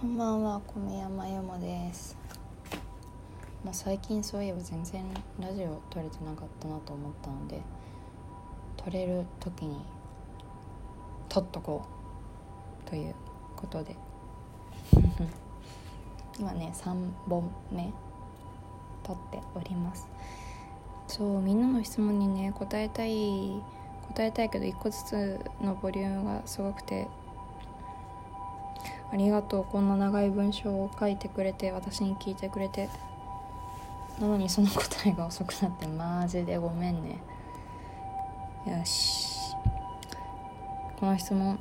こんばんは米山由もです。まあ、最近そういえば全然ラジオ撮れてなかったなと思ったので撮れる時に撮っとこうということで。今ね3本目撮っております。そうみんなの質問にね答えたい答えたいけど1個ずつのボリュームがすごくてありがとう。こんな長い文章を書いてくれて私に聞いてくれて。なのにその答えが遅くなってマジでごめんね。よし。この質問。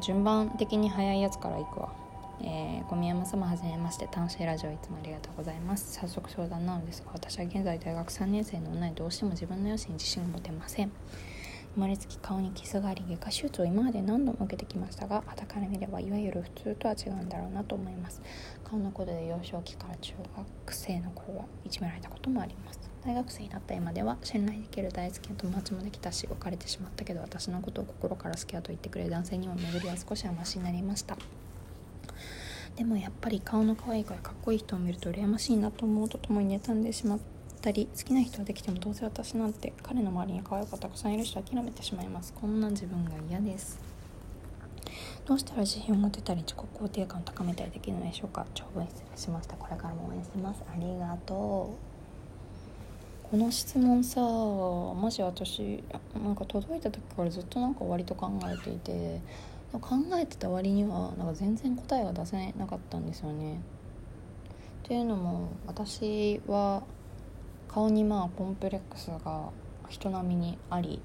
順番的に早いやつからいくわ。えー、小宮山様はじめまして。楽しいラジオいつもありがとうございます。早速相談なのですが私は現在大学3年生の女にどうしても自分の容姿に自信が持てません。生まれつき顔に傷があり外科手術を今まで何度も受けてきましたが傍から見ればいわゆる普通とは違うんだろうなと思います。顔のことで幼少期から中学生の頃はいじめられたこともあります。大学生になった今では信頼できる大好きな友達もできたし別れてしまったけど私のことを心から好きだと言ってくれる男性にも巡りは少しはマシになりました。でもやっぱり顔の可愛いからかっこいい人を見ると羨ましいなと思うとともに妬んでしまったり好きな人はできてもどうせ私なんて彼の周りに可愛い子たくさんいる人諦めてしまいます。こんな自分が嫌です。どうしたら自信を持てたり自己肯定感を高めたりできるのでしょうか。長文失礼しました。これからも応援してます。ありがとう。この質問さマジ私なんか届いた時からずっとなんか割と考えていて考えてた割にはなんか全然答えが出せなかったんですよね。っていうのも私は顔にまあコンプレックスが人並みにあり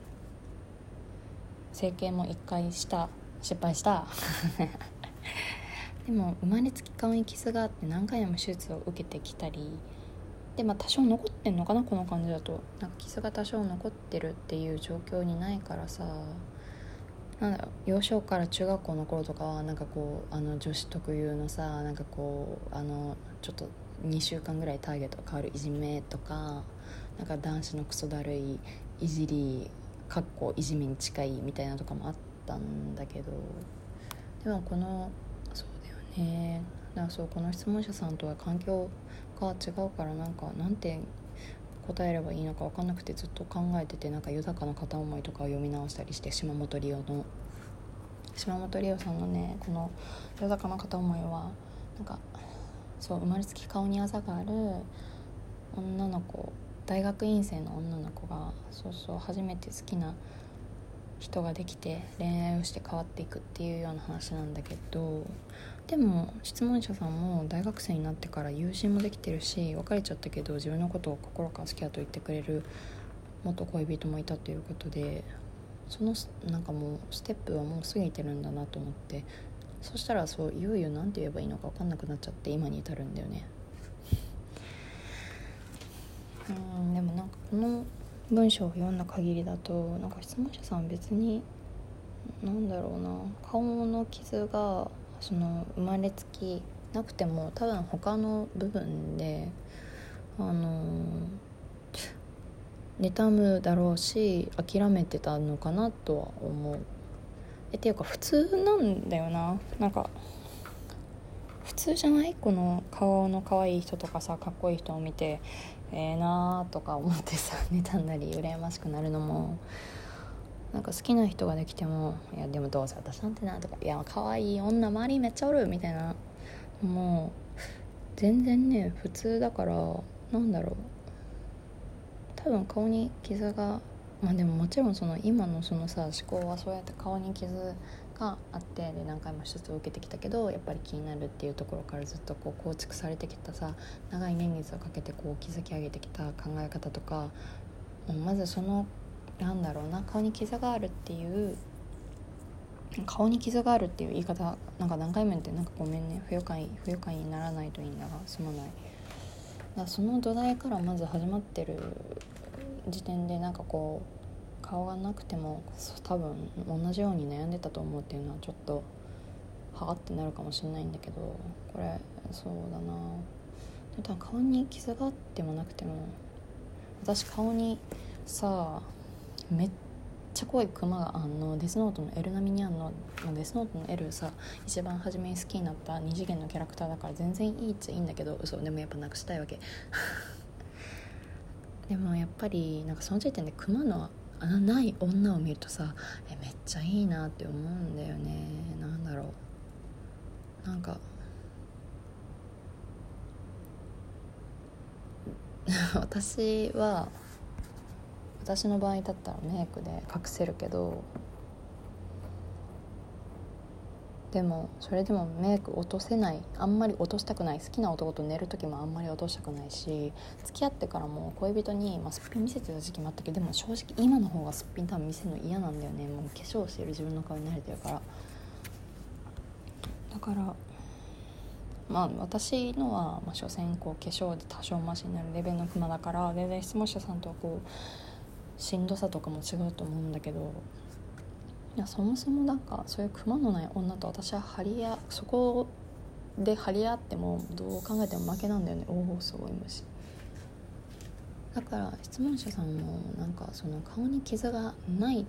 整形も1回した失敗した。でも生まれつき顔に傷があって何回も手術を受けてきたりでまあ多少残ってんのかなこの感じだと。なんか傷が多少残ってるっていう状況にないからさ。なんだろう幼少から中学校の頃とかはなんかこうあの女子特有のさなんかこうあのちょっと2週間ぐらいターゲットが変わるいじめとかなんか男子のクソだるいいじりかっこいじめに近いみたいなとかもあったんだけどでもこのそうだよね。だからそうこの質問者さんとは環境が違うからなんかなんて答えればいいのか分かんなくてずっと考えててなんか豊かな片思いとかを読み直したりして島本理生の。島本理生さんのねこの豊かな片思いはなんかそう生まれつき顔にあざがある女の子大学院生の女の子がそうそう初めて好きな人ができて恋愛をして変わっていくっていうような話なんだけどでも質問者さんも大学生になってから友人もできてるし別れちゃったけど自分のことを心から好きだと言ってくれる元恋人もいたということでそのなんかもうステップはもう過ぎてるんだなと思ってそしたらそういよいよ何て言えばいいのか分かんなくなっちゃって今に至るんだよね。うんでもなんかこの文章を読んだ限りだとなんか質問者さん別になんだろうな。顔の傷がその生まれつきなくても多分他の部分であの妬むだろうし諦めてたのかなとは思う。えっていうか普通なんだよな。なんか普通じゃない？この顔の可愛い人とかさかっこいい人を見てええー、なーとか思ってさ 妬んだり羨ましくなるのもなんか好きな人ができても「いやでもどうせ私なんてな」とか「いや可愛い女周りめっちゃおる」みたいなもう全然ね普通だからなんだろう。多分顔に傷がまあでももちろんその今のそのさ思考はそうやって顔に傷があってで何回も手術を受けてきたけどやっぱり気になるっていうところからずっとこう構築されてきたさ長い年月をかけてこう築き上げてきた考え方とかまずそのなんだろうな顔に傷があるっていう顔に傷があるっていう言い方なんか何回も言ってなんかごめんね不愉快不愉快にならないといいんだがすまない。だその土台からまず始まってる時点でなんかこう顔がなくても多分同じように悩んでたと思うっていうのはちょっとはあってなるかもしれないんだけどこれそうだな。多分顔に傷があってもなくても私顔にさめっちゃ濃いクマがあんのデスノートの L 並みにあんのデスノートの L さ一番初めに好きになった二次元のキャラクターだから全然いいっちゃいいんだけど嘘でもやっぱなくしたいわけ。でもやっぱりなんかその時点でクマの穴ない女を見るとさえめっちゃいいなって思うんだよね。なんだろう。なんか 私は私の場合だったらメイクで隠せるけどでもそれでもメイク落とせないあんまり落としたくない好きな男と寝る時もあんまり落としたくないし付き合ってからも恋人に、まあ、すっぴん見せてた時期もあったけどでも正直今の方がすっぴん多分見せるの嫌なんだよね。もう化粧してる自分の顔に慣れてるから。だからまあ私のは、まあ、所詮こう化粧で多少マシになるレベルのクマだから全然質問者さんとはこうしんどさとかも違うと思うんだけどいやそもそもなんかそういうクマのない女と私は張り合そこで張り合ってもどう考えても負けなんだよねおおすごい虫だから質問者さんもなんかその顔に傷がない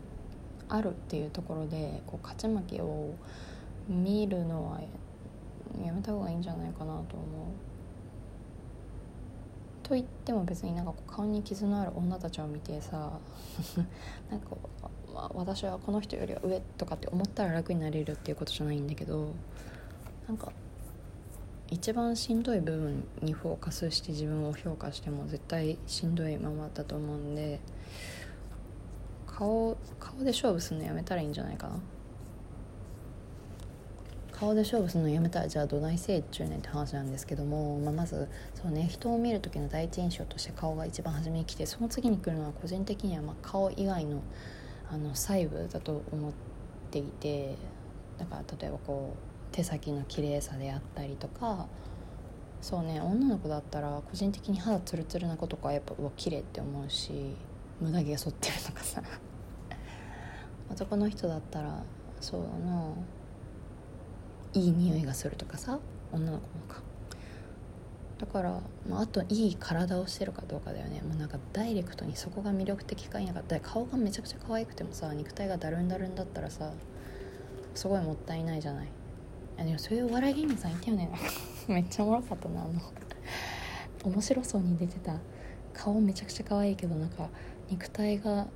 あるっていうところでこう勝ち負けを見るのはやめた方がいいんじゃないかなと思う。と言っても別になんか顔に傷のある女たちを見てさ なんかまあ、私はこの人よりは上とかって思ったら楽になれるっていうことじゃないんだけどなんか一番しんどい部分にフォーカスして自分を評価しても絶対しんどいままだと思うんで顔顔で勝負するのやめたらいいんじゃないかな。顔で勝負するのやめたらじゃあどないせいっちゅうねんって話なんですけども、まあ、まずそうね人を見る時の第一印象として顔が一番初めに来てその次に来るのは個人的にはま顔以外のあの細部だと思っていてだから例えばこう手先の綺麗さであったりとかそうね女の子だったら個人的に肌ツルツルな子とかやっぱうわ綺麗って思うし無駄毛が剃ってるとかさ。男の人だったらそうだないい匂いがするとかさ女の子もか。だから、まあ、あといい体をしてるかどうかだよね。もうなんかダイレクトにそこが魅力的かいなかった。顔がめちゃくちゃ可愛くてもさ肉体がだるんだるんだったらさすごいもったいないじゃない。あでもそういうお笑い芸人さんいたよね。めっちゃおもろかったなあの。面白そうに出てた。顔めちゃくちゃ可愛いけどなんか肉体が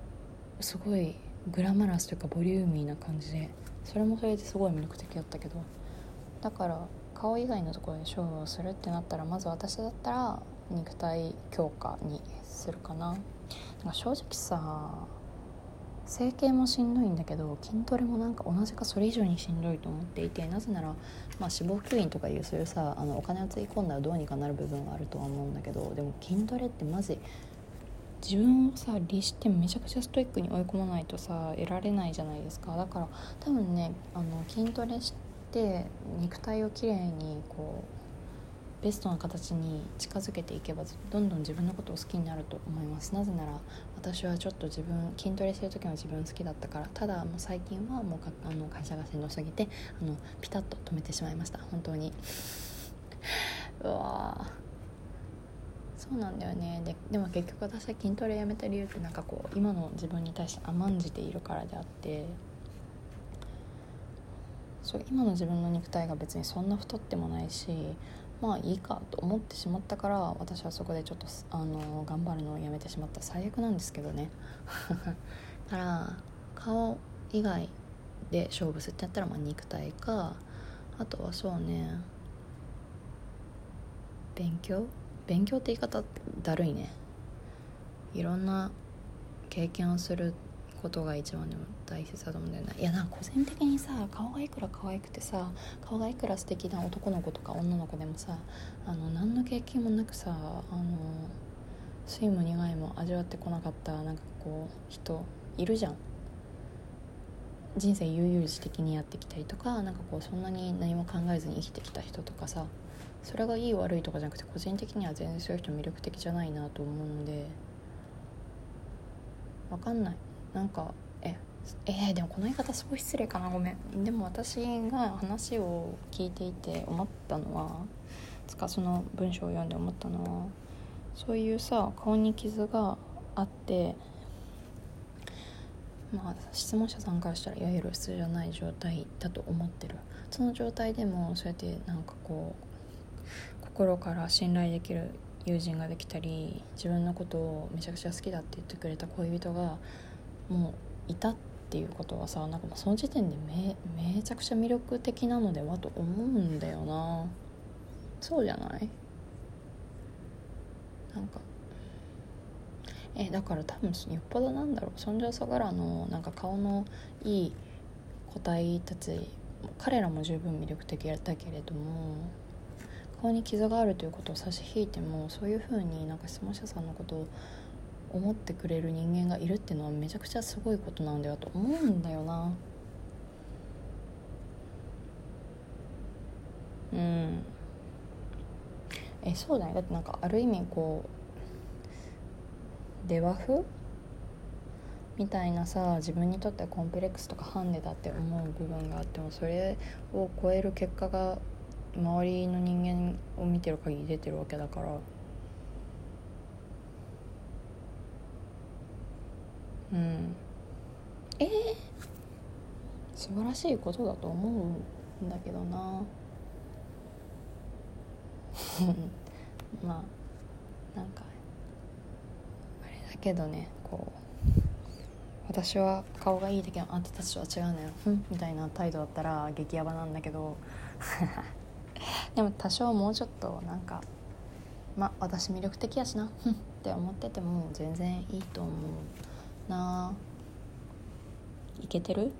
すごいグラマラスというかボリューミーな感じでそれもそれですごい魅力的だったけど。だから顔以外のところで勝負をするってなったらまず私だったら肉体強化にするかな。なんか正直さ整形もしんどいんだけど筋トレもなんか同じかそれ以上にしんどいと思っていてなぜなら、まあ、脂肪吸引とかいうそういうさあのお金をつぎ込んだらどうにかなる部分があるとは思うんだけどでも筋トレってマジ自分をさ律してめちゃくちゃストイックに追い込まないとさ得られないじゃないですか。だから多分ねあの筋トレしてって肉体をきれいにこうベストな形に近づけていけばどんどん自分のことを好きになると思います。なぜなら私はちょっと自分筋トレしてる時は自分好きだったからただもう最近はもうあの会社が先導すぎてあのピタッと止めてしまいました。本当に。うわそうなんだよね。ででも結局私は筋トレやめた理由ってなんかこう今の自分に対して甘んじているからであってそう今の自分の肉体が別にそんな太ってもないしまあいいかと思ってしまったから私はそこでちょっとあの頑張るのをやめてしまった最悪なんですけどね。だ から顔以外で勝負するってやったらまあ肉体かあとはそうね勉強？勉強って言い方だるいね。いろんな経験をすることが一番でも大切だと思うんだよな。いやなんか個人的にさ顔がいくら可愛くてさ顔がいくら素敵な男の子とか女の子でもさあの何の経験もなくさあの酸いも苦いも味わってこなかったなんかこう人いるじゃん。人生悠々自適にやってきたりとかなんかこうそんなに何も考えずに生きてきた人とかさそれがいい悪いとかじゃなくて個人的には全然そういう人魅力的じゃないなと思うので分かんない。なんかえー、でもこの言い方すごい失礼かなごめん。でも私が話を聞いていて思ったのはつかその文章を読んで思ったのはそういうさ顔に傷があってまあ質問者さんからしたらいわゆる普通じゃない状態だと思ってる。その状態でもそうやってなんかこう心から信頼できる友人ができたり自分のことをめちゃくちゃ好きだって言ってくれた恋人がもういたってていうことはさなんかその時点でめめちゃくちゃ魅力的なのではと思うんだよな。そうじゃない？なんか。えだから多分よっぽどなんだろう。そんじょそこらのなんか顔のいい個体たち彼らも十分魅力的だけれども顔に傷があるということを差し引いてもそういうふうになんか質問者さんのことを思ってくれる人間がいるっていうのはめちゃくちゃすごいことなんだよと思うんだよな。うん。えそうだね。だってなんかある意味こうデワフみたいなさ自分にとってはコンプレックスとかハンデだって思う部分があってもそれを超える結果が周りの人間を見てる限り出てるわけだから。うん。えー、素晴らしいことだと思うんだけどな。まあなんかあれだけどねこう私は顔がいいだけあんたたちとは違うのよ。みたいな態度だったら激ヤバなんだけど。でも多少もうちょっとなんかまあ私魅力的やしな。って思ってても全然いいと思う。けてる？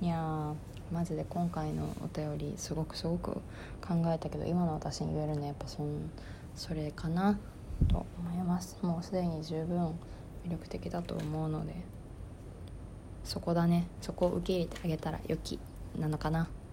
いやマジで今回のお便りすごくすごく考えたけど今の私に言えるのはやっぱそんそれかなと思います。もうすでに十分魅力的だと思うのでそこだね。そこを受け入れてあげたら良きなのかな。